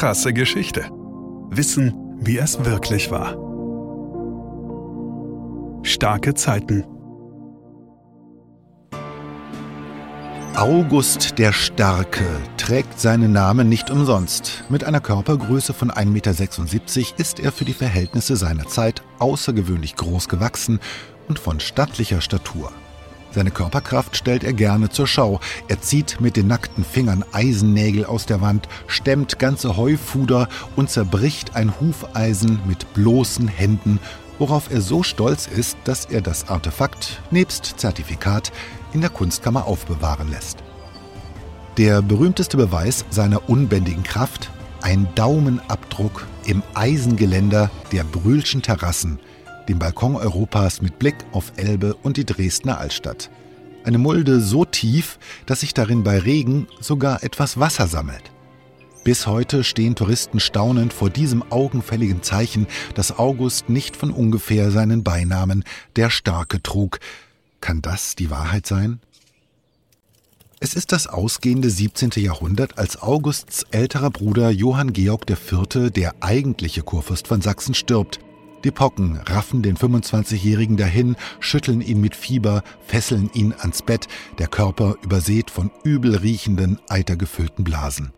Krasse Geschichte. Wissen, wie es wirklich war. Starke Zeiten. August der Starke trägt seinen Namen nicht umsonst. Mit einer Körpergröße von 1,76 Meter ist er für die Verhältnisse seiner Zeit außergewöhnlich groß gewachsen und von stattlicher Statur. Seine Körperkraft stellt er gerne zur Schau. Er zieht mit den nackten Fingern Eisennägel aus der Wand, stemmt ganze Heufuder und zerbricht ein Hufeisen mit bloßen Händen, worauf er so stolz ist, dass er das Artefakt nebst Zertifikat in der Kunstkammer aufbewahren lässt. Der berühmteste Beweis seiner unbändigen Kraft, ein Daumenabdruck im Eisengeländer der Brühlschen Terrassen – dem Balkon Europas mit Blick auf Elbe und die Dresdner Altstadt. Eine Mulde so tief, dass sich darin bei Regen sogar etwas Wasser sammelt. Bis heute stehen Touristen staunend vor diesem augenfälligen Zeichen, dass August nicht von ungefähr seinen Beinamen der Starke trug. Kann das die Wahrheit sein? Es ist das ausgehende 17. Jahrhundert, als Augusts älterer Bruder Johann Georg IV., der eigentliche Kurfürst von Sachsen, stirbt. Die Pocken raffen den 25-Jährigen dahin, schütteln ihn mit Fieber, fesseln ihn ans Bett, der Körper übersät von übel riechenden, eitergefüllten Blasen.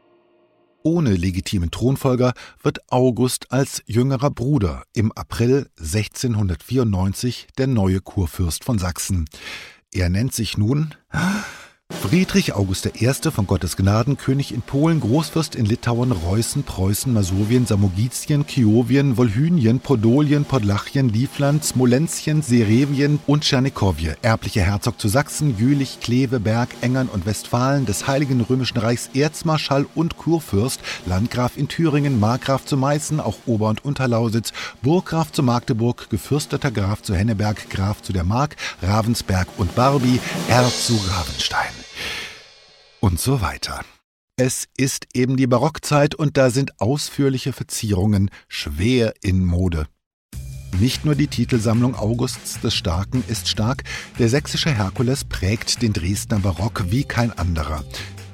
Ohne legitimen Thronfolger wird August als jüngerer Bruder im April 1694 der neue Kurfürst von Sachsen. Er nennt sich nun Friedrich August I. von Gottes Gnaden, König in Polen, Großfürst in Litauen, Reußen, Preußen, Masowien, Samogitien, Kiowien, Wolhynien, Podolien, Podlachien, Livland, Smolenzien, Serevien und Tschernikowje, erblicher Herzog zu Sachsen, Jülich, Kleve, Berg, Engern und Westfalen, des Heiligen Römischen Reichs Erzmarschall und Kurfürst, Landgraf in Thüringen, Markgraf zu Meißen, auch Ober- und Unterlausitz, Burggraf zu Magdeburg, gefürsteter Graf zu Henneberg, Graf zu der Mark, Ravensberg und Barbie, Herr zu Ravenstein und so weiter. Es ist eben die Barockzeit und da sind ausführliche Verzierungen schwer in Mode. Nicht nur die Titelsammlung Augusts des Starken ist stark, der sächsische Herkules prägt den Dresdner Barock wie kein anderer.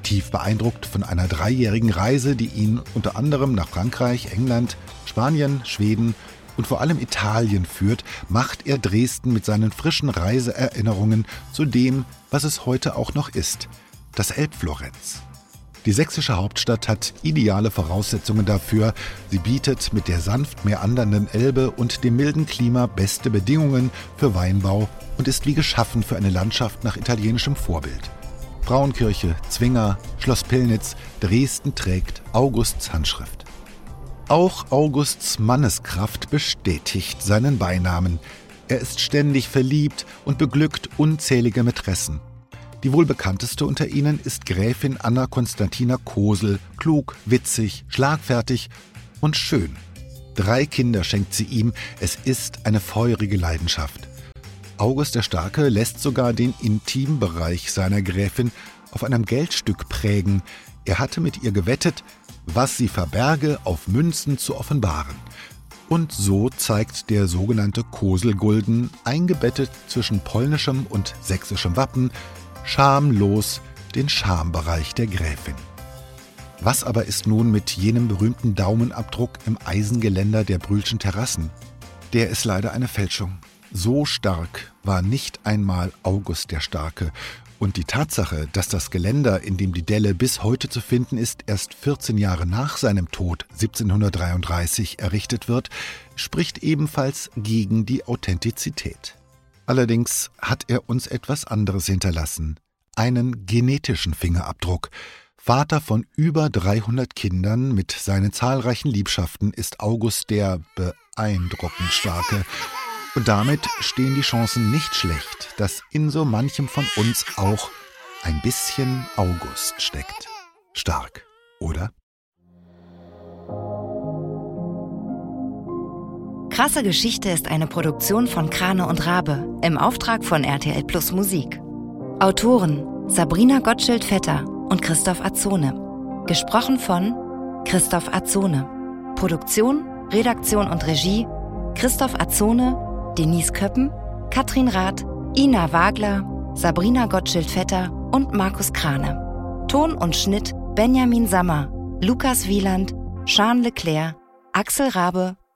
Tief beeindruckt von einer dreijährigen Reise, die ihn unter anderem nach Frankreich, England, Spanien, Schweden und vor allem Italien führt, macht er Dresden mit seinen frischen Reiseerinnerungen zu dem, was es heute auch noch ist – das Elbflorenz. Die sächsische Hauptstadt hat ideale Voraussetzungen dafür. Sie bietet mit der sanft meandernden Elbe und dem milden Klima beste Bedingungen für Weinbau und ist wie geschaffen für eine Landschaft nach italienischem Vorbild. Frauenkirche, Zwinger, Schloss Pillnitz, Dresden trägt Augusts Handschrift. Auch Augusts Manneskraft bestätigt seinen Beinamen. Er ist ständig verliebt und beglückt unzählige Mätressen. Die wohl bekannteste unter ihnen ist Gräfin Anna Konstantina Kosel, klug, witzig, schlagfertig und schön. Drei Kinder schenkt sie ihm, es ist eine feurige Leidenschaft. August der Starke lässt sogar den Intimbereich seiner Gräfin auf einem Geldstück prägen. Er hatte mit ihr gewettet, was sie verberge, auf Münzen zu offenbaren. Und so zeigt der sogenannte Koselgulden, eingebettet zwischen polnischem und sächsischem Wappen, schamlos den Schambereich der Gräfin. Was aber ist nun mit jenem berühmten Daumenabdruck im Eisengeländer der Brühlschen Terrassen? Der ist leider eine Fälschung. So stark war nicht einmal August der Starke, und die Tatsache, dass das Geländer, in dem die Delle bis heute zu finden ist, erst 14 Jahre nach seinem Tod 1733 errichtet wird, spricht ebenfalls gegen die Authentizität. Allerdings hat er uns etwas anderes hinterlassen, einen genetischen Fingerabdruck. Vater von über 300 Kindern mit seinen zahlreichen Liebschaften ist August der beeindruckend starke. Und damit stehen die Chancen nicht schlecht, dass in so manchem von uns auch ein bisschen August steckt. Stark, oder? Krasse Geschichte ist eine Produktion von Krane und Rabe im Auftrag von RTL Plus Musik. Autoren Sabrina Gottschild-Vetter und Christoph Azone. Gesprochen von Christoph Azone. Produktion, Redaktion und Regie Christoph Azone, Denise Köppen, Katrin Rath, Ina Wagler, Sabrina Gottschild-Vetter und Markus Krane. Ton und Schnitt Benjamin Sammer, Lukas Wieland, Jean Leclerc, Axel Rabe